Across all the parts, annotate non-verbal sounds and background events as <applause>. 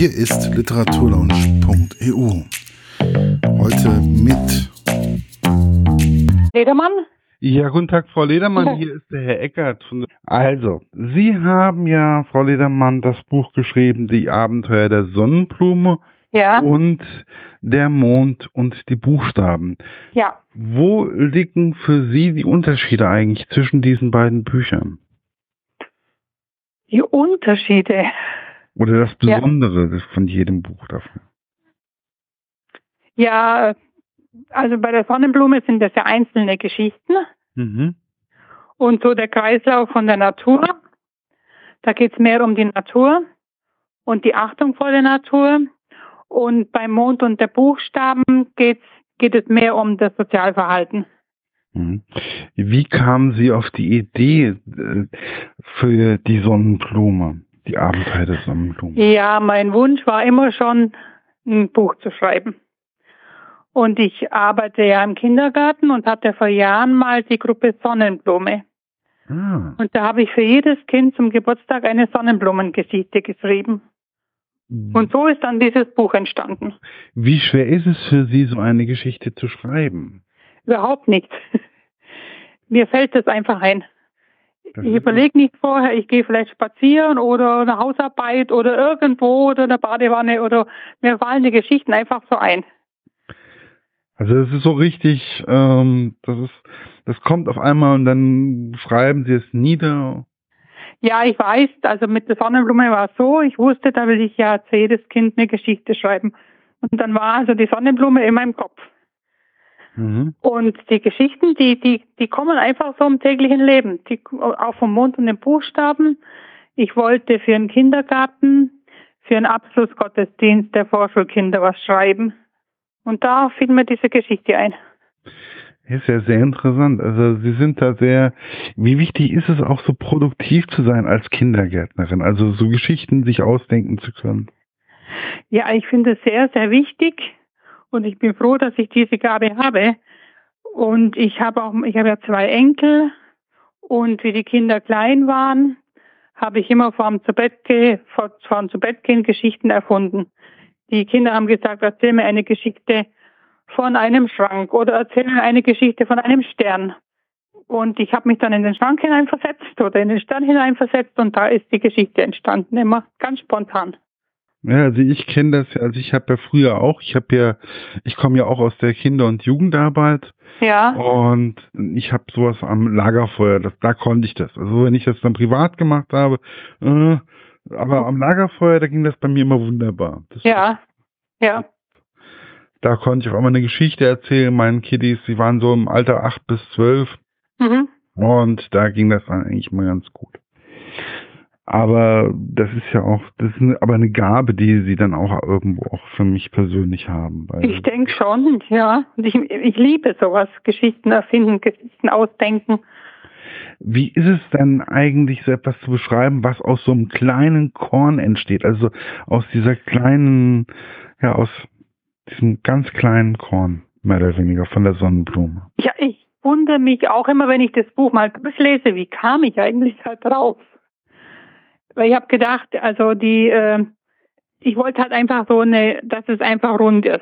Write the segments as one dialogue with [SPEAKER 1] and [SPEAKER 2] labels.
[SPEAKER 1] Hier ist literaturlaunch.eu. Heute mit
[SPEAKER 2] Ledermann?
[SPEAKER 3] Ja, guten Tag, Frau Ledermann. Hier ist der Herr Eckert. Also, Sie haben ja, Frau Ledermann, das Buch geschrieben, Die Abenteuer der Sonnenblume
[SPEAKER 2] Ja.
[SPEAKER 3] und der Mond und die Buchstaben.
[SPEAKER 2] Ja.
[SPEAKER 3] Wo liegen für Sie die Unterschiede eigentlich zwischen diesen beiden Büchern?
[SPEAKER 2] Die Unterschiede.
[SPEAKER 3] Oder das
[SPEAKER 2] Ja.
[SPEAKER 3] Besondere von jedem Buch davon?
[SPEAKER 2] Ja, also bei der Sonnenblume sind das ja einzelne Geschichten
[SPEAKER 3] Mhm.
[SPEAKER 2] und so der Kreislauf von der Natur. Da geht es mehr um die Natur und die Achtung vor der Natur. Und beim Mond und der Buchstaben geht's, geht es mehr um das Sozialverhalten.
[SPEAKER 3] Mhm. Wie kamen Sie auf die Idee äh, für die Sonnenblume, die Abenteuer der Sonnenblume?
[SPEAKER 2] Ja, mein Wunsch war immer schon, ein Buch zu schreiben. Und ich arbeite ja im Kindergarten und hatte vor Jahren mal die Gruppe Sonnenblume.
[SPEAKER 3] Ah.
[SPEAKER 2] Und da habe ich für jedes Kind zum Geburtstag eine Sonnenblumengeschichte geschrieben. Und so ist dann dieses Buch entstanden.
[SPEAKER 3] Wie schwer ist es für Sie, so eine Geschichte zu schreiben?
[SPEAKER 2] Überhaupt nicht. <laughs> Mir fällt das einfach ein. Ich überlege nicht vorher, ich gehe vielleicht spazieren oder eine Hausarbeit oder irgendwo oder eine Badewanne oder mir fallen die Geschichten einfach so ein.
[SPEAKER 3] Also es ist so richtig, ähm, das ist, das kommt auf einmal und dann schreiben Sie es nieder.
[SPEAKER 2] Ja, ich weiß, also mit der Sonnenblume war es so, ich wusste, da will ich ja zu jedes Kind eine Geschichte schreiben. Und dann war also die Sonnenblume in meinem Kopf.
[SPEAKER 3] Mhm.
[SPEAKER 2] Und die Geschichten, die, die, die kommen einfach so im täglichen Leben, die, auch vom Mond und den Buchstaben. Ich wollte für einen Kindergarten, für einen Abschlussgottesdienst der Vorschulkinder was schreiben. Und da fiel mir diese Geschichte ein.
[SPEAKER 3] Ist ja sehr interessant. Also Sie sind da sehr, wie wichtig ist es auch so produktiv zu sein als Kindergärtnerin? Also so Geschichten sich ausdenken zu können.
[SPEAKER 2] Ja, ich finde es sehr, sehr wichtig und ich bin froh, dass ich diese Gabe habe. Und ich habe auch, ich habe ja zwei Enkel und wie die Kinder klein waren, habe ich immer vorm zu Bett vor, vorm zu Bett gehen Geschichten erfunden. Die Kinder haben gesagt, erzähl mir eine Geschichte von einem Schrank oder erzähl mir eine Geschichte von einem Stern. Und ich habe mich dann in den Schrank hineinversetzt oder in den Stern hineinversetzt und da ist die Geschichte entstanden, immer ganz spontan.
[SPEAKER 3] Ja, also ich kenne das ja, also ich habe ja früher auch, ich habe ja, ich komme ja auch aus der Kinder- und Jugendarbeit
[SPEAKER 2] Ja.
[SPEAKER 3] und ich habe sowas am Lagerfeuer, das, da konnte ich das. Also wenn ich das dann privat gemacht habe, äh, aber am Lagerfeuer, da ging das bei mir immer wunderbar. Das,
[SPEAKER 2] Ja, ja,
[SPEAKER 3] Da konnte ich auch immer eine Geschichte erzählen, meinen Kiddies, die waren so im Alter acht bis zwölf
[SPEAKER 2] mhm.
[SPEAKER 3] und da ging das dann eigentlich mal ganz gut. Aber das ist ja auch, das ist eine, aber eine Gabe, die sie dann auch irgendwo auch für mich persönlich haben.
[SPEAKER 2] Ich denke schon, ja. Ich, ich liebe sowas, Geschichten erfinden, Geschichten ausdenken.
[SPEAKER 3] Wie ist es denn eigentlich, so etwas zu beschreiben, was aus so einem kleinen Korn entsteht? Also aus dieser kleinen, ja, aus diesem ganz kleinen Korn, mehr oder weniger, von der Sonnenblume.
[SPEAKER 2] Ja, ich wundere mich auch immer, wenn ich das Buch mal durchlese, wie kam ich eigentlich da drauf? Weil ich habe gedacht, also die, äh, ich wollte halt einfach so eine, dass es einfach rund ist.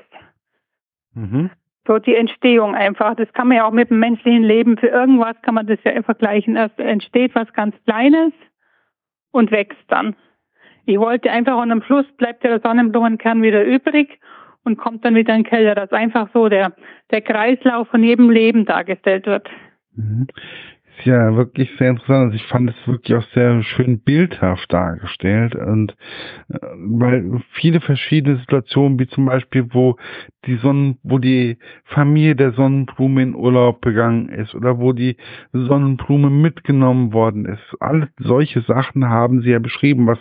[SPEAKER 3] Mhm.
[SPEAKER 2] So die Entstehung einfach. Das kann man ja auch mit dem menschlichen Leben, für irgendwas kann man das ja vergleichen. Erst entsteht was ganz Kleines und wächst dann. Ich wollte einfach und am Schluss bleibt der Sonnenblumenkern wieder übrig und kommt dann wieder in den Keller, dass einfach so der, der Kreislauf von jedem Leben dargestellt wird.
[SPEAKER 3] Mhm. Ist ja wirklich sehr interessant. Also ich fand es wirklich auch sehr schön bildhaft dargestellt und äh, weil viele verschiedene Situationen, wie zum Beispiel, wo die Sonnen, wo die Familie der Sonnenblume in Urlaub gegangen ist oder wo die Sonnenblume mitgenommen worden ist. Alle solche Sachen haben sie ja beschrieben, was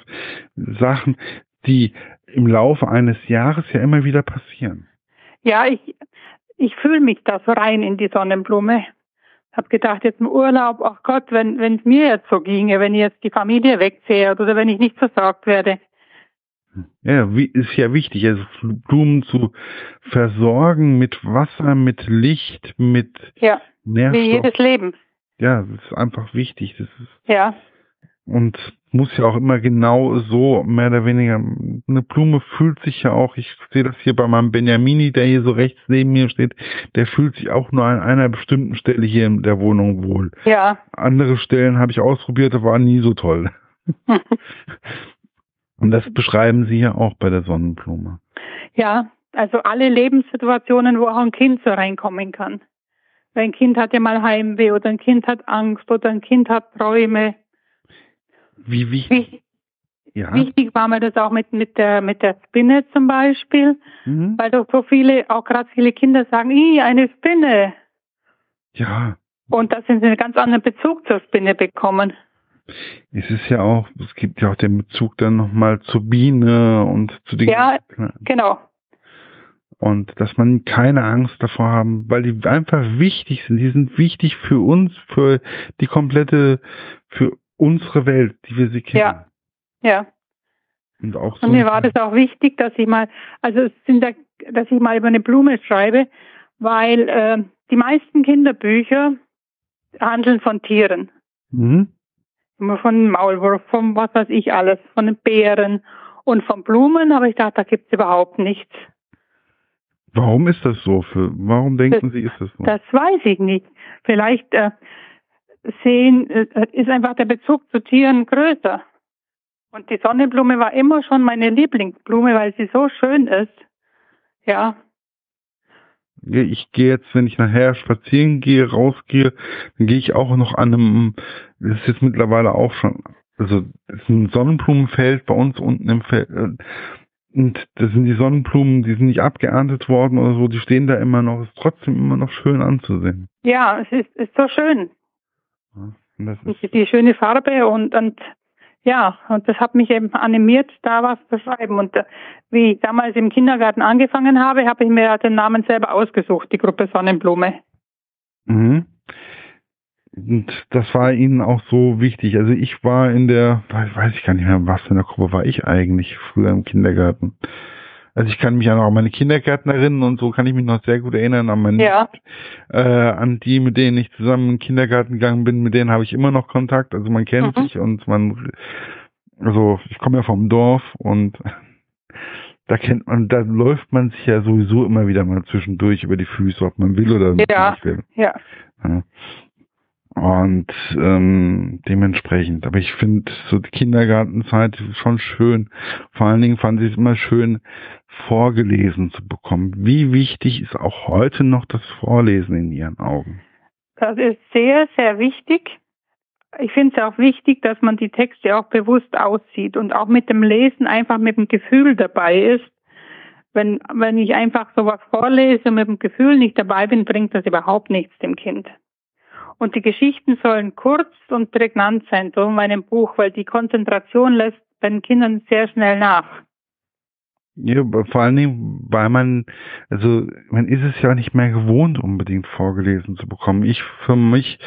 [SPEAKER 3] Sachen, die im Laufe eines Jahres ja immer wieder passieren.
[SPEAKER 2] Ja, ich, ich fühle mich da so rein in die Sonnenblume. Hab gedacht, jetzt im Urlaub, ach Gott, wenn wenn es mir jetzt so ginge, wenn jetzt die Familie wegfährt oder wenn ich nicht versorgt werde.
[SPEAKER 3] Ja, wie, ist ja wichtig, also Blumen zu versorgen mit Wasser, mit Licht, mit
[SPEAKER 2] Ja, wie
[SPEAKER 3] Nährstoff.
[SPEAKER 2] jedes Leben.
[SPEAKER 3] Ja, das ist einfach wichtig. Das ist,
[SPEAKER 2] Ja,
[SPEAKER 3] und muss ja auch immer genau so, mehr oder weniger, eine Blume fühlt sich ja auch, ich sehe das hier bei meinem Benjamini, der hier so rechts neben mir steht, der fühlt sich auch nur an einer bestimmten Stelle hier in der Wohnung wohl.
[SPEAKER 2] Ja.
[SPEAKER 3] Andere Stellen habe ich ausprobiert, das war nie so toll. <laughs> Und das beschreiben Sie ja auch bei der Sonnenblume.
[SPEAKER 2] Ja, also alle Lebenssituationen, wo auch ein Kind so reinkommen kann. Weil ein Kind hat ja mal Heimweh oder ein Kind hat Angst oder ein Kind hat Träume.
[SPEAKER 3] Wie wichtig?
[SPEAKER 2] Wichtig, ja. wichtig war mir das auch mit, mit, der, mit der Spinne zum Beispiel, mhm. weil doch so viele, auch gerade viele Kinder sagen, i, eine Spinne.
[SPEAKER 3] Ja.
[SPEAKER 2] Und da sind sie einen ganz anderen Bezug zur Spinne bekommen.
[SPEAKER 3] Es ist ja auch, es gibt ja auch den Bezug dann nochmal zur Biene und zu den.
[SPEAKER 2] Ja, genau.
[SPEAKER 3] Und dass man keine Angst davor haben, weil die einfach wichtig sind. Die sind wichtig für uns, für die komplette, für unsere Welt, die wir sie kennen.
[SPEAKER 2] Ja. Ja.
[SPEAKER 3] Und auch so.
[SPEAKER 2] Und mir war das auch wichtig, dass ich mal, also es sind da, dass ich mal über eine Blume schreibe, weil äh, die meisten Kinderbücher handeln von Tieren. Mhm. Immer von Maulwurf, von was weiß ich alles, von den Bären und von Blumen, aber ich dachte, da gibt's überhaupt nichts.
[SPEAKER 3] Warum ist das so? Für, warum denken
[SPEAKER 2] das,
[SPEAKER 3] Sie, ist das so?
[SPEAKER 2] Das weiß ich nicht. Vielleicht äh, sehen, äh, ist einfach der Bezug zu Tieren größer. Und die Sonnenblume war immer schon meine Lieblingsblume, weil sie so schön ist. Ja.
[SPEAKER 3] Ich gehe jetzt, wenn ich nachher spazieren gehe, rausgehe, dann gehe ich auch noch an einem, das ist jetzt mittlerweile auch schon, also ist ein Sonnenblumenfeld bei uns unten im Feld. Äh, und das sind die Sonnenblumen, die sind nicht abgeerntet worden oder so, die stehen da immer noch, ist trotzdem immer noch schön anzusehen.
[SPEAKER 2] Ja, es ist, ist so schön. Die, schöne Farbe und, und ja, und das hat mich eben animiert, da was zu schreiben. Und äh, wie ich damals im Kindergarten angefangen habe, habe ich mir den Namen selber ausgesucht, die Gruppe Sonnenblume.
[SPEAKER 3] Mhm. Und das war Ihnen auch so wichtig. Also ich war in der, weiß ich gar nicht mehr, was für eine Gruppe war ich eigentlich früher im Kindergarten. Also ich kann mich an auch meine Kindergärtnerinnen und so kann ich mich noch sehr gut erinnern an meine,
[SPEAKER 2] ja.
[SPEAKER 3] äh, an die, mit denen ich zusammen in den Kindergarten gegangen bin, mit denen habe ich immer noch Kontakt. Also man kennt mhm. sich und man, also ich komme ja vom Dorf und da kennt man, da läuft man sich ja sowieso immer wieder mal zwischendurch über die Füße, ob man will oder
[SPEAKER 2] ja.
[SPEAKER 3] nicht will.
[SPEAKER 2] Ja.
[SPEAKER 3] ja. Und ähm, dementsprechend, aber ich finde so die Kindergartenzeit schon schön. Vor allen Dingen fand ich es immer schön, vorgelesen zu bekommen. Wie wichtig ist auch heute noch das Vorlesen in Ihren Augen?
[SPEAKER 2] Das ist sehr, sehr wichtig. Ich finde es auch wichtig, dass man die Texte auch bewusst aussieht und auch mit dem Lesen einfach mit dem Gefühl dabei ist. Wenn, wenn ich einfach sowas vorlese und mit dem Gefühl nicht dabei bin, bringt das überhaupt nichts dem Kind. Und die Geschichten sollen kurz und prägnant sein, so in meinem Buch, weil die Konzentration lässt bei den Kindern sehr schnell nach.
[SPEAKER 3] Ja, vor allen Dingen, weil man, also man ist es ja nicht mehr gewohnt, unbedingt vorgelesen zu bekommen. Ich für mich,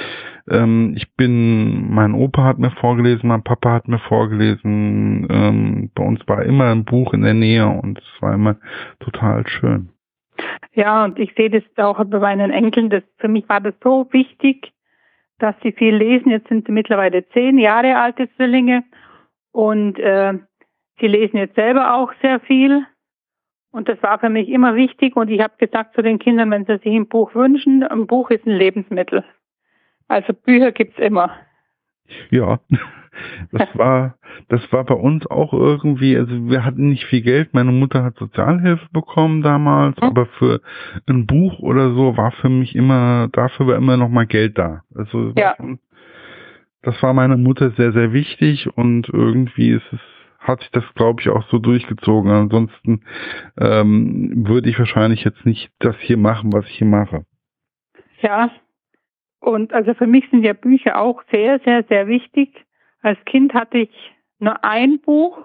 [SPEAKER 3] ähm, ich bin, mein Opa hat mir vorgelesen, mein Papa hat mir vorgelesen, ähm, bei uns war immer ein Buch in der Nähe und es war immer total schön.
[SPEAKER 2] Ja, und ich sehe das auch bei meinen Enkeln, das, für mich war das so wichtig, dass sie viel lesen. Jetzt sind sie mittlerweile zehn Jahre alte Zwillinge und äh, sie lesen jetzt selber auch sehr viel. Und das war für mich immer wichtig. Und ich habe gesagt zu den Kindern, wenn sie sich ein Buch wünschen, ein Buch ist ein Lebensmittel. Also Bücher gibt's immer.
[SPEAKER 3] Ja, das <laughs> war, das war bei uns auch irgendwie, also wir hatten nicht viel Geld. Meine Mutter hat Sozialhilfe bekommen damals, mhm. aber für ein Buch oder so war für mich immer, dafür war immer noch mal Geld da. Also
[SPEAKER 2] ja.
[SPEAKER 3] das war meiner Mutter sehr, sehr wichtig und irgendwie ist es, hat sich das, glaube ich, auch so durchgezogen. Ansonsten ähm, würde ich wahrscheinlich jetzt nicht das hier machen, was ich hier mache.
[SPEAKER 2] Ja, und also für mich sind ja Bücher auch sehr, sehr, sehr wichtig. Als Kind hatte ich nur ein Buch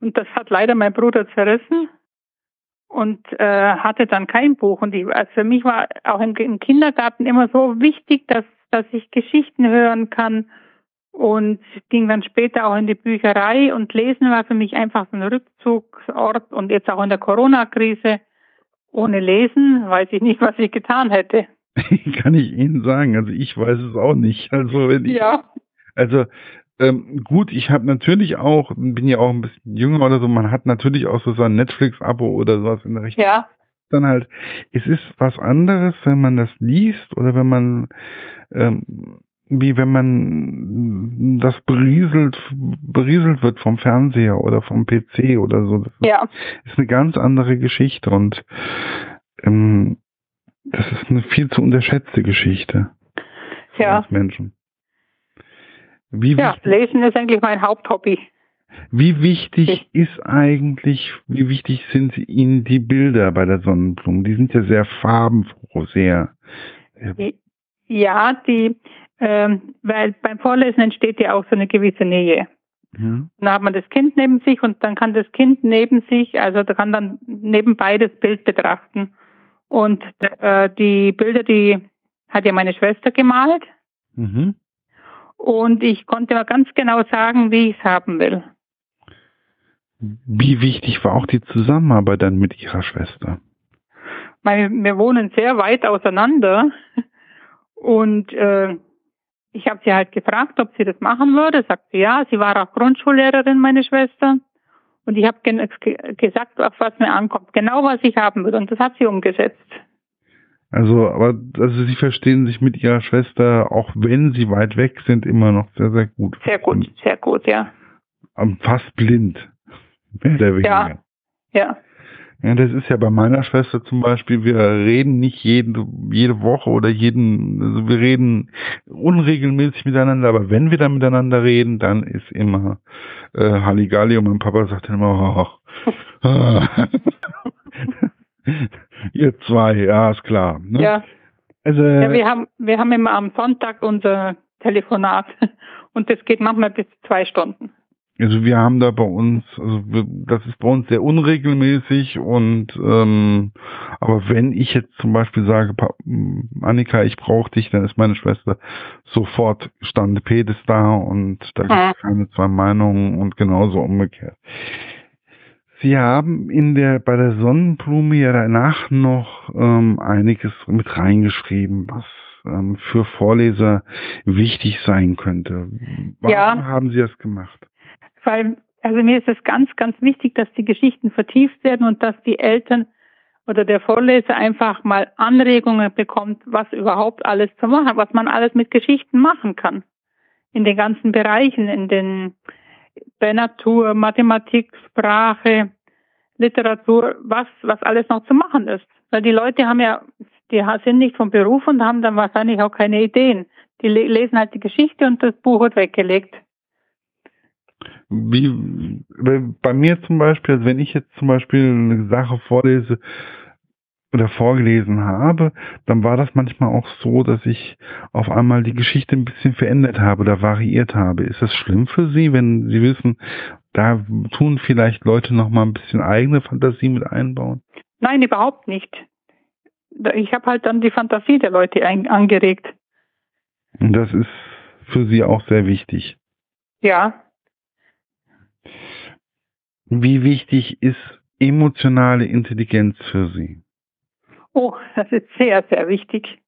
[SPEAKER 2] und das hat leider mein Bruder zerrissen und äh, hatte dann kein Buch. Und ich, also für mich war auch im, im Kindergarten immer so wichtig, dass, dass ich Geschichten hören kann und ging dann später auch in die Bücherei und Lesen war für mich einfach so ein Rückzugsort und jetzt auch in der Corona-Krise. Ohne Lesen weiß ich nicht, was ich getan hätte. <laughs>
[SPEAKER 3] Kann ich Ihnen sagen. Also ich weiß es auch nicht. <laughs> Also wenn ich,
[SPEAKER 2] ja.
[SPEAKER 3] Also ähm, gut, ich habe natürlich auch, bin ja auch ein bisschen jünger oder so, man hat natürlich auch so sein Netflix-Abo oder sowas in der Richtung.
[SPEAKER 2] Ja.
[SPEAKER 3] Dann halt, es ist was anderes, wenn man das liest oder wenn man, ähm, wie wenn man das berieselt, berieselt wird vom Fernseher oder vom PC oder so. Das
[SPEAKER 2] Ja.
[SPEAKER 3] ist eine ganz andere Geschichte und ähm, das ist eine viel zu unterschätzte Geschichte
[SPEAKER 2] Ja.
[SPEAKER 3] Menschen. Wie,
[SPEAKER 2] Ja,
[SPEAKER 3] wichtig,
[SPEAKER 2] Lesen ist eigentlich mein Haupthobby.
[SPEAKER 3] wie wichtig ist eigentlich, wie wichtig sind Ihnen die Bilder bei der Sonnenblume? Die sind ja sehr farbenfroh, sehr.
[SPEAKER 2] Ja, die, ähm, weil beim Vorlesen entsteht ja auch so eine gewisse Nähe.
[SPEAKER 3] Ja.
[SPEAKER 2] Dann hat man das Kind neben sich und dann kann das Kind neben sich, also da kann dann nebenbei das Bild betrachten. Und äh, die Bilder, die hat ja meine Schwester gemalt
[SPEAKER 3] Mhm.
[SPEAKER 2] und ich konnte mal ganz genau sagen, wie ich es haben will.
[SPEAKER 3] Wie wichtig war auch die Zusammenarbeit dann mit Ihrer Schwester?
[SPEAKER 2] Weil wir wohnen sehr weit auseinander und äh, ich habe sie halt gefragt, ob sie das machen würde. Sagt sie ja. Sie war auch Grundschullehrerin, meine Schwester. Und ich habe gesagt, auf was mir ankommt, genau was ich haben will. Und das hat sie umgesetzt.
[SPEAKER 3] Also, aber also Sie verstehen sich mit Ihrer Schwester, auch wenn Sie weit weg sind, immer noch sehr, sehr gut.
[SPEAKER 2] Sehr gut, sehr gut, ja.
[SPEAKER 3] Fast blind. Mehr oder weniger.
[SPEAKER 2] Ja. Ja,
[SPEAKER 3] Ja, das ist ja bei meiner Schwester zum Beispiel, wir reden nicht jede, jede Woche oder jeden, also wir reden unregelmäßig miteinander, aber wenn wir dann miteinander reden, dann ist immer äh, Halligalli und mein Papa sagt dann immer, ach, ah, <laughs> ihr zwei, ja, ist klar. Ne?
[SPEAKER 2] ja.
[SPEAKER 3] Also,
[SPEAKER 2] ja wir, haben, wir haben immer am Sonntag unser Telefonat. <laughs> Und das geht manchmal bis zwei Stunden.
[SPEAKER 3] Also wir haben da bei uns, also wir, das ist bei uns sehr unregelmäßig und ähm, aber wenn ich jetzt zum Beispiel sage, Pa- Annika, ich brauche dich, dann ist meine Schwester sofort Stande Pedes da und da gibt es keine zwei Meinungen und genauso umgekehrt. Sie haben in der bei der Sonnenblume ja danach noch ähm, einiges mit reingeschrieben, was ähm, für Vorleser wichtig sein könnte. Warum
[SPEAKER 2] Ja.
[SPEAKER 3] haben Sie das gemacht?
[SPEAKER 2] Weil, also mir ist es ganz, ganz wichtig, dass die Geschichten vertieft werden und dass die Eltern oder der Vorleser einfach mal Anregungen bekommt, was überhaupt alles zu machen, was man alles mit Geschichten machen kann. In den ganzen Bereichen, in den bei Natur, Mathematik, Sprache, Literatur, was, was alles noch zu machen ist. Weil die Leute haben ja, die sind nicht vom Beruf und haben dann wahrscheinlich auch keine Ideen. Die le- lesen halt die Geschichte und das Buch wird weggelegt.
[SPEAKER 3] Wie bei mir zum Beispiel, also wenn ich jetzt zum Beispiel eine Sache vorlese oder vorgelesen habe, dann war das manchmal auch so, dass ich auf einmal die Geschichte ein bisschen verändert habe oder variiert habe. Ist das schlimm für Sie, wenn Sie wissen, da tun vielleicht Leute noch mal ein bisschen eigene Fantasie mit einbauen?
[SPEAKER 2] Nein, überhaupt nicht. Ich habe halt dann die Fantasie der Leute angeregt.
[SPEAKER 3] Und das ist für Sie auch sehr wichtig.
[SPEAKER 2] Ja,
[SPEAKER 3] Wie wichtig ist emotionale Intelligenz für Sie?
[SPEAKER 2] oh, das ist sehr, sehr wichtig.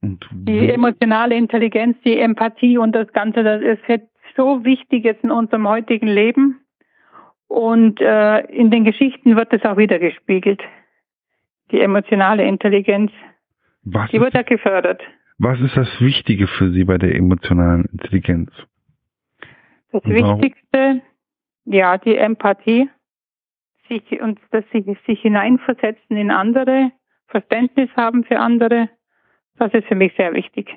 [SPEAKER 2] Die emotionale Intelligenz, die Empathie und das Ganze, das ist jetzt so wichtig jetzt in unserem heutigen Leben. Und äh, in den Geschichten wird es auch wieder gespiegelt. Die emotionale Intelligenz,
[SPEAKER 3] was,
[SPEAKER 2] die wird ja gefördert.
[SPEAKER 3] was ist das Wichtige für Sie bei der emotionalen Intelligenz?
[SPEAKER 2] Das? Wichtigste, ja, die Empathie, sich und dass sich, sich hineinversetzen in andere, Verständnis haben für andere, das ist für mich sehr wichtig.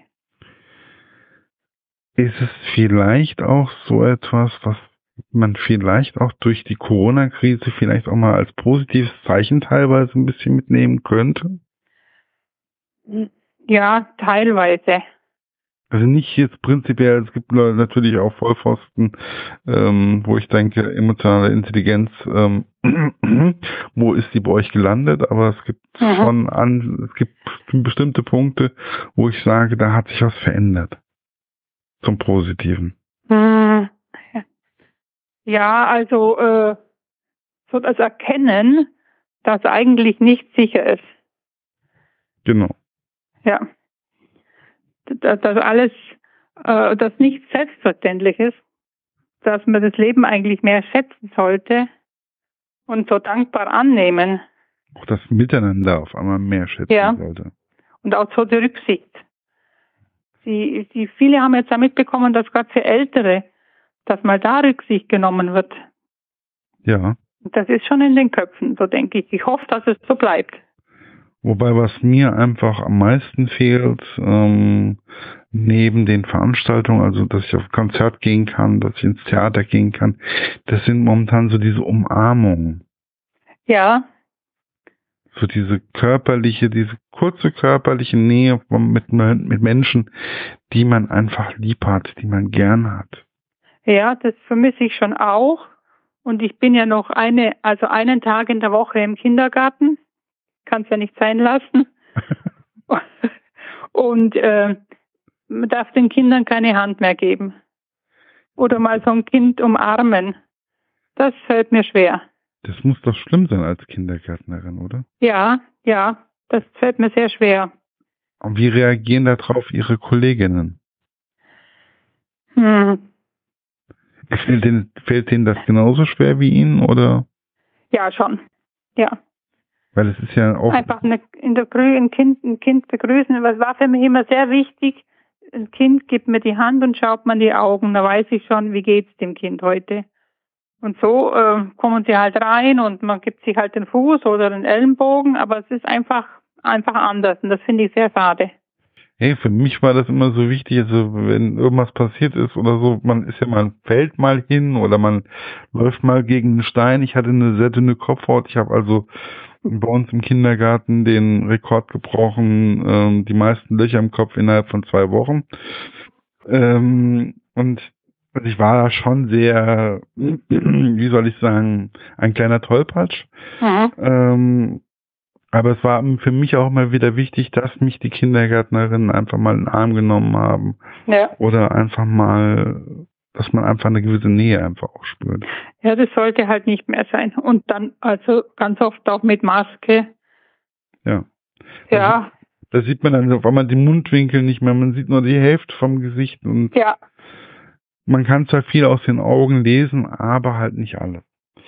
[SPEAKER 3] Ist es vielleicht auch so etwas, was man vielleicht auch durch die Corona-Krise vielleicht auch mal als positives Zeichen teilweise ein bisschen mitnehmen könnte?
[SPEAKER 2] Ja, teilweise.
[SPEAKER 3] Also nicht jetzt prinzipiell, es gibt natürlich auch Vollpfosten, ähm, wo ich denke, emotionale Intelligenz, ähm, <clears throat> wo ist die bei euch gelandet? Aber es gibt
[SPEAKER 2] Mhm.
[SPEAKER 3] schon an, es gibt bestimmte Punkte, wo ich sage, da hat sich was verändert. Zum Positiven.
[SPEAKER 2] Hm. Ja, also äh, so das Erkennen, dass eigentlich nicht sicher ist.
[SPEAKER 3] Genau.
[SPEAKER 2] Ja. Dass, dass alles, äh, das nicht selbstverständlich ist, dass man das Leben eigentlich mehr schätzen sollte und so dankbar annehmen.
[SPEAKER 3] Auch das Miteinander auf einmal mehr schätzen ja. sollte.
[SPEAKER 2] Und auch so die Rücksicht. Sie, sie, viele haben jetzt ja mitbekommen, dass gerade für Ältere, dass mal da Rücksicht genommen wird.
[SPEAKER 3] Ja.
[SPEAKER 2] Das ist schon in den Köpfen, so denke ich. Ich hoffe, dass es so bleibt.
[SPEAKER 3] Wobei, was mir einfach am meisten fehlt, ähm, neben den Veranstaltungen, also dass ich auf Konzert gehen kann, dass ich ins Theater gehen kann, das sind momentan so diese Umarmungen.
[SPEAKER 2] Ja.
[SPEAKER 3] So diese körperliche, diese kurze körperliche Nähe mit, mit Menschen, die man einfach lieb hat, die man gern hat.
[SPEAKER 2] Ja, das vermisse ich schon auch. Und ich bin ja noch eine, also einen Tag in der Woche im Kindergarten. Kann es ja nicht sein lassen. <laughs> und äh, man darf den Kindern keine Hand mehr geben. Oder mal so ein Kind umarmen. Das fällt mir schwer.
[SPEAKER 3] Das muss doch schlimm sein als Kindergärtnerin, oder?
[SPEAKER 2] Ja, ja, das fällt mir sehr schwer.
[SPEAKER 3] Und wie reagieren darauf Ihre Kolleginnen?
[SPEAKER 2] Hm,
[SPEAKER 3] Fällt Ihnen, fällt Ihnen das genauso schwer wie Ihnen oder?
[SPEAKER 2] Ja, schon. Ja.
[SPEAKER 3] Weil es ist ja auch.
[SPEAKER 2] Einfach eine, in der Grü ein Kind, ein Kind begrüßen. Was war für mich immer sehr wichtig. Ein Kind gibt mir die Hand und schaut man die Augen. Da weiß ich schon, wie geht's dem Kind heute. Und so äh, kommen sie halt rein und man gibt sich halt den Fuß oder den Ellenbogen, aber es ist einfach einfach anders und das finde ich sehr schade
[SPEAKER 3] hey, für mich war das immer so wichtig, also wenn irgendwas passiert ist oder so, man ist ja mal, fällt mal hin oder man läuft mal gegen einen Stein. Ich hatte eine sehr dünne Kopfhaut. Ich habe also bei uns im Kindergarten den Rekord gebrochen, ähm, die meisten Löcher im Kopf innerhalb von zwei Wochen. Ähm, und also ich war da schon sehr, <clears throat> wie soll ich sagen, ein kleiner Tollpatsch. Mhm. Ähm, aber es war für mich auch immer wieder wichtig, dass mich die Kindergärtnerinnen einfach mal in den Arm genommen haben.
[SPEAKER 2] Ja.
[SPEAKER 3] Oder einfach mal, dass man einfach eine gewisse Nähe einfach auch spürt.
[SPEAKER 2] Ja, das sollte halt nicht mehr sein. Und dann also ganz oft auch mit Maske.
[SPEAKER 3] Ja.
[SPEAKER 2] Ja.
[SPEAKER 3] Da, da sieht man dann auf einmal die Mundwinkel nicht mehr, man sieht nur die Hälfte vom Gesicht und
[SPEAKER 2] ja.
[SPEAKER 3] man kann zwar viel aus den Augen lesen, aber halt nicht alles.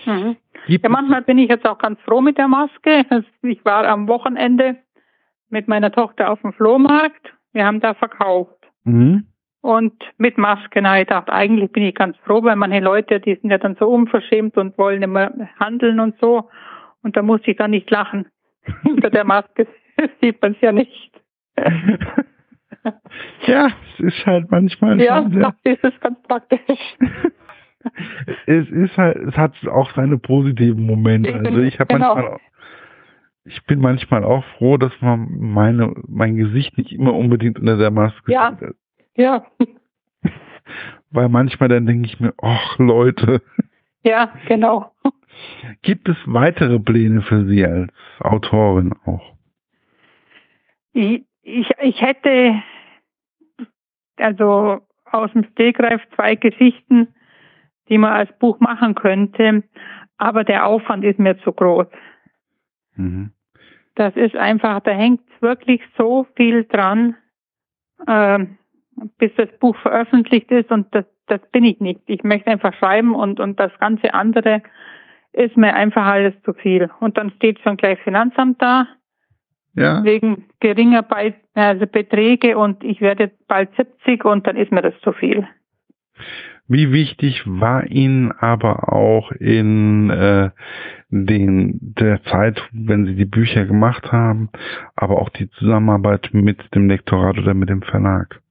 [SPEAKER 2] Mhm. Ja, manchmal bin ich jetzt auch ganz froh mit der Maske. Ich war am Wochenende mit meiner Tochter auf dem Flohmarkt. Wir haben da verkauft.
[SPEAKER 3] Mhm.
[SPEAKER 2] Und mit Maske, na, ich dachte, eigentlich bin ich ganz froh, weil manche Leute, die sind ja dann so unverschämt und wollen immer handeln und so. Und da muss ich dann nicht lachen. <laughs> Hinter der Maske <laughs> sieht man es ja nicht. <laughs>
[SPEAKER 3] ja, es ist halt manchmal.
[SPEAKER 2] Ja, das ist es ganz praktisch
[SPEAKER 3] es ist halt, es hat auch seine positiven Momente. Also ich habe genau. manchmal, ich bin manchmal auch froh, dass man meine, mein Gesicht nicht immer unbedingt unter der Maske
[SPEAKER 2] ja. sieht. Ja. <laughs>
[SPEAKER 3] Weil manchmal dann denke ich mir, ach Leute.
[SPEAKER 2] Ja, genau.
[SPEAKER 3] Gibt es weitere Pläne für Sie als Autorin auch?
[SPEAKER 2] Ich, ich, ich hätte also aus dem Stegreif zwei Geschichten, die man als Buch machen könnte, aber der Aufwand ist mir zu groß.
[SPEAKER 3] Mhm.
[SPEAKER 2] Das ist einfach, da hängt wirklich so viel dran, äh, bis das Buch veröffentlicht ist und das, das bin ich nicht. Ich möchte einfach schreiben und, und das ganze andere ist mir einfach alles zu viel. Und dann steht schon gleich Finanzamt da.
[SPEAKER 3] Ja.
[SPEAKER 2] Wegen geringer Be also Beträge und ich werde bald 70 und dann ist mir das zu viel.
[SPEAKER 3] Wie wichtig war Ihnen aber auch in äh, den, der Zeit, wenn Sie die Bücher gemacht haben, aber auch die Zusammenarbeit mit dem Lektorat oder mit dem Verlag?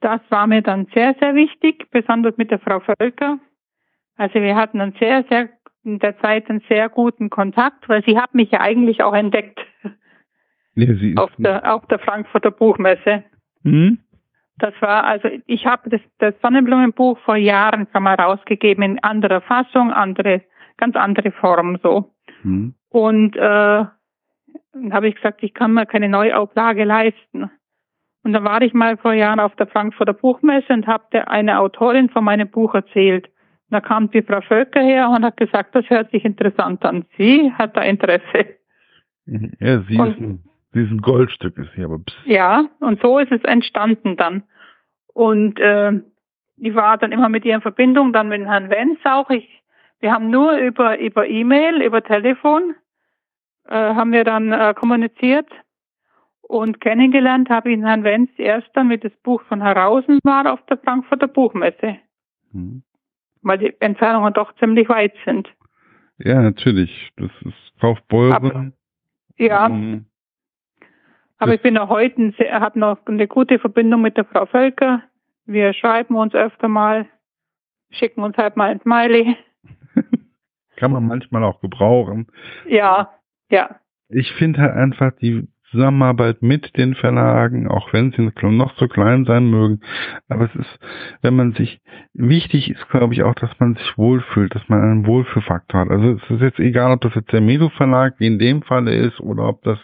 [SPEAKER 2] Das war mir dann sehr, sehr wichtig, besonders mit der Frau Völker. Also wir hatten dann sehr, sehr in der Zeit einen sehr guten Kontakt, weil sie hat mich ja eigentlich auch entdeckt.
[SPEAKER 3] Sie
[SPEAKER 2] auf, der, auf der Frankfurter Buchmesse.
[SPEAKER 3] Mhm.
[SPEAKER 2] Das war, also ich habe das, das Sonnenblumenbuch vor Jahren schon mal rausgegeben in anderer Fassung, andere, ganz andere Form so.
[SPEAKER 3] Mhm.
[SPEAKER 2] Und äh, dann habe ich gesagt, ich kann mir keine Neuauflage leisten. Und dann war ich mal vor Jahren auf der Frankfurter Buchmesse und habe eine Autorin von meinem Buch erzählt. Und da kam die Frau Völker her und hat gesagt, das hört sich interessant an. Sie hat da Interesse.
[SPEAKER 3] Ja, sie und, ist ein diesen Goldstück ist hier aber. Pss.
[SPEAKER 2] Ja, und so ist es entstanden dann. Und äh, ich war dann immer mit ihr in Verbindung, dann mit Herrn Wenz auch. Ich, wir haben nur über über E-Mail, über Telefon äh, haben wir dann äh, kommuniziert und kennengelernt habe ich Herrn Wenz erst dann, mit das Buch von Herausen war auf der Frankfurter Buchmesse. Mhm. Weil die Entfernungen doch ziemlich weit sind.
[SPEAKER 3] Ja, natürlich. Das ist Kaufbeuren.
[SPEAKER 2] Ja. Mhm. Aber ich bin auch heute, habe noch eine gute Verbindung mit der Frau Völker. Wir schreiben uns öfter mal, schicken uns halt mal ein Smiley. <laughs>
[SPEAKER 3] Kann man manchmal auch gebrauchen.
[SPEAKER 2] Ja, ja.
[SPEAKER 3] Ich finde halt einfach die Zusammenarbeit mit den Verlagen, auch wenn sie noch so klein sein mögen. Aber es ist, wenn man sich, wichtig ist, glaube ich, auch, dass man sich wohlfühlt, dass man einen Wohlfühlfaktor hat. Also es ist jetzt egal, ob das jetzt der Medo Verlag, wie in dem Falle ist, oder ob das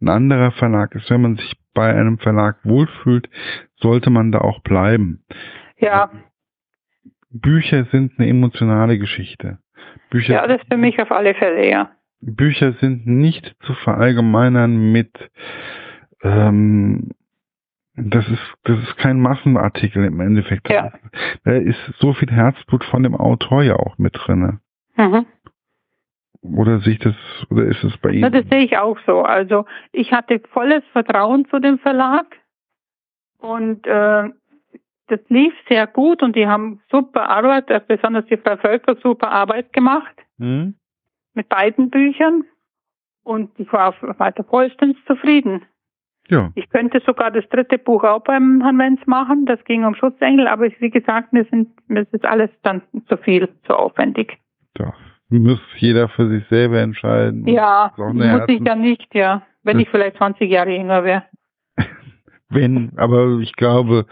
[SPEAKER 3] ein anderer Verlag ist. Wenn man sich bei einem Verlag wohlfühlt, sollte man da auch bleiben.
[SPEAKER 2] Ja.
[SPEAKER 3] Bücher sind eine emotionale Geschichte.
[SPEAKER 2] Bücher ja, das für mich auf alle Fälle, ja.
[SPEAKER 3] Bücher sind nicht zu verallgemeinern mit ähm, das ist das ist kein Massenartikel im Endeffekt.
[SPEAKER 2] Ja.
[SPEAKER 3] Da ist so viel Herzblut von dem Autor ja auch mit drin. Mhm. Oder sich das oder ist es bei Ihnen?
[SPEAKER 2] Ja, das sehe ich auch so. Also ich hatte volles Vertrauen zu dem Verlag und äh, das lief sehr gut und die haben super Arbeit, besonders die Frau Völker, super Arbeit gemacht. Mhm mit beiden Büchern und ich war weiter vollstens zufrieden.
[SPEAKER 3] Ja.
[SPEAKER 2] Ich könnte sogar das dritte Buch auch beim Herrn Wenz machen. Das ging um Schutzengel, aber wie gesagt, mir, sind, mir ist alles dann zu viel, zu aufwendig.
[SPEAKER 3] Ja, muss jeder für sich selber entscheiden.
[SPEAKER 2] Ja, muss ich ja nicht, ja. Wenn ich vielleicht 20 Jahre jünger wäre. <laughs>
[SPEAKER 3] Wenn, aber ich glaube,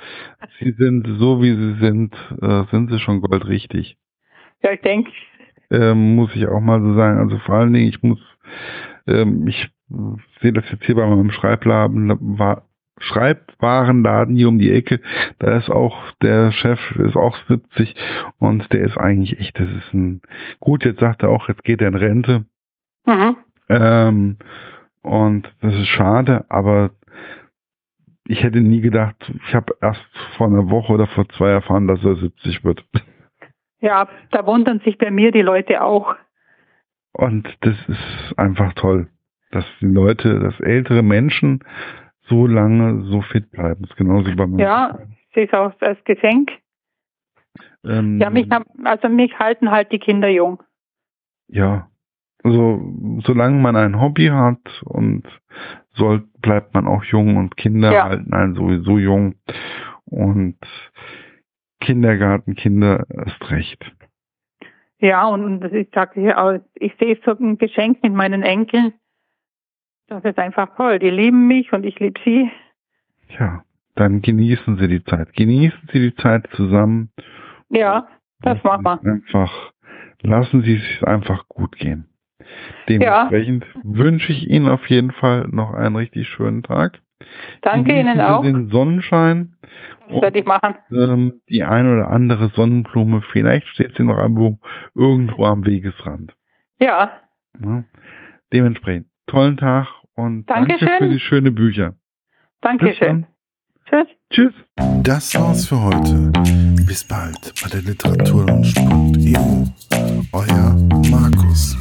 [SPEAKER 3] sie sind so wie sie sind, äh, sind sie schon goldrichtig.
[SPEAKER 2] Ja, ich denke,
[SPEAKER 3] ähm, muss ich auch mal so sagen. Also vor allen Dingen, ich muss, ähm, ich sehe das jetzt hier bei meinem Schreibladen, war, Schreibwarenladen hier um die Ecke, da ist auch der Chef, ist auch 70 und der ist eigentlich echt, das ist ein, gut, jetzt sagt er auch, jetzt geht er in Rente. Mhm. Ähm, und das ist schade, aber ich hätte nie gedacht, ich habe erst vor einer Woche oder vor zwei erfahren, dass er 70 wird.
[SPEAKER 2] Ja, da wundern sich bei mir die Leute auch.
[SPEAKER 3] Und das ist einfach toll, dass die Leute, dass ältere Menschen so lange so fit bleiben. Das ist genauso bei mir.
[SPEAKER 2] Ja, sehe es auch als Geschenk. Ähm, ja, mich, also mich halten halt die Kinder jung.
[SPEAKER 3] Ja, also solange man ein Hobby hat und soll, bleibt man auch jung und Kinder ja. halten einen sowieso jung. Und Kindergartenkinder erst recht.
[SPEAKER 2] Ja, und ich sage, ich sehe so ein Geschenk mit meinen Enkeln. Das ist einfach toll. Die lieben mich und ich liebe sie.
[SPEAKER 3] Ja, dann genießen Sie die Zeit. Genießen Sie die Zeit zusammen.
[SPEAKER 2] Ja, das machen wir.
[SPEAKER 3] Einfach, lassen Sie es einfach gut gehen. Dementsprechend ja. wünsche ich Ihnen auf jeden Fall noch einen richtig schönen Tag.
[SPEAKER 2] Danke Ihnen auch.
[SPEAKER 3] Sie den Sonnenschein
[SPEAKER 2] das werde ich machen.
[SPEAKER 3] Ähm, die eine oder andere Sonnenblume, vielleicht steht sie noch irgendwo, irgendwo am Wegesrand.
[SPEAKER 2] Ja.
[SPEAKER 3] ja. Dementsprechend, tollen Tag und
[SPEAKER 2] Dankeschön.
[SPEAKER 3] danke für die schönen Bücher.
[SPEAKER 2] Dankeschön.
[SPEAKER 3] Tschüss. Tschüss.
[SPEAKER 1] Das war's für heute. Bis bald bei der Literaturlaunch.eu. Euer Markus.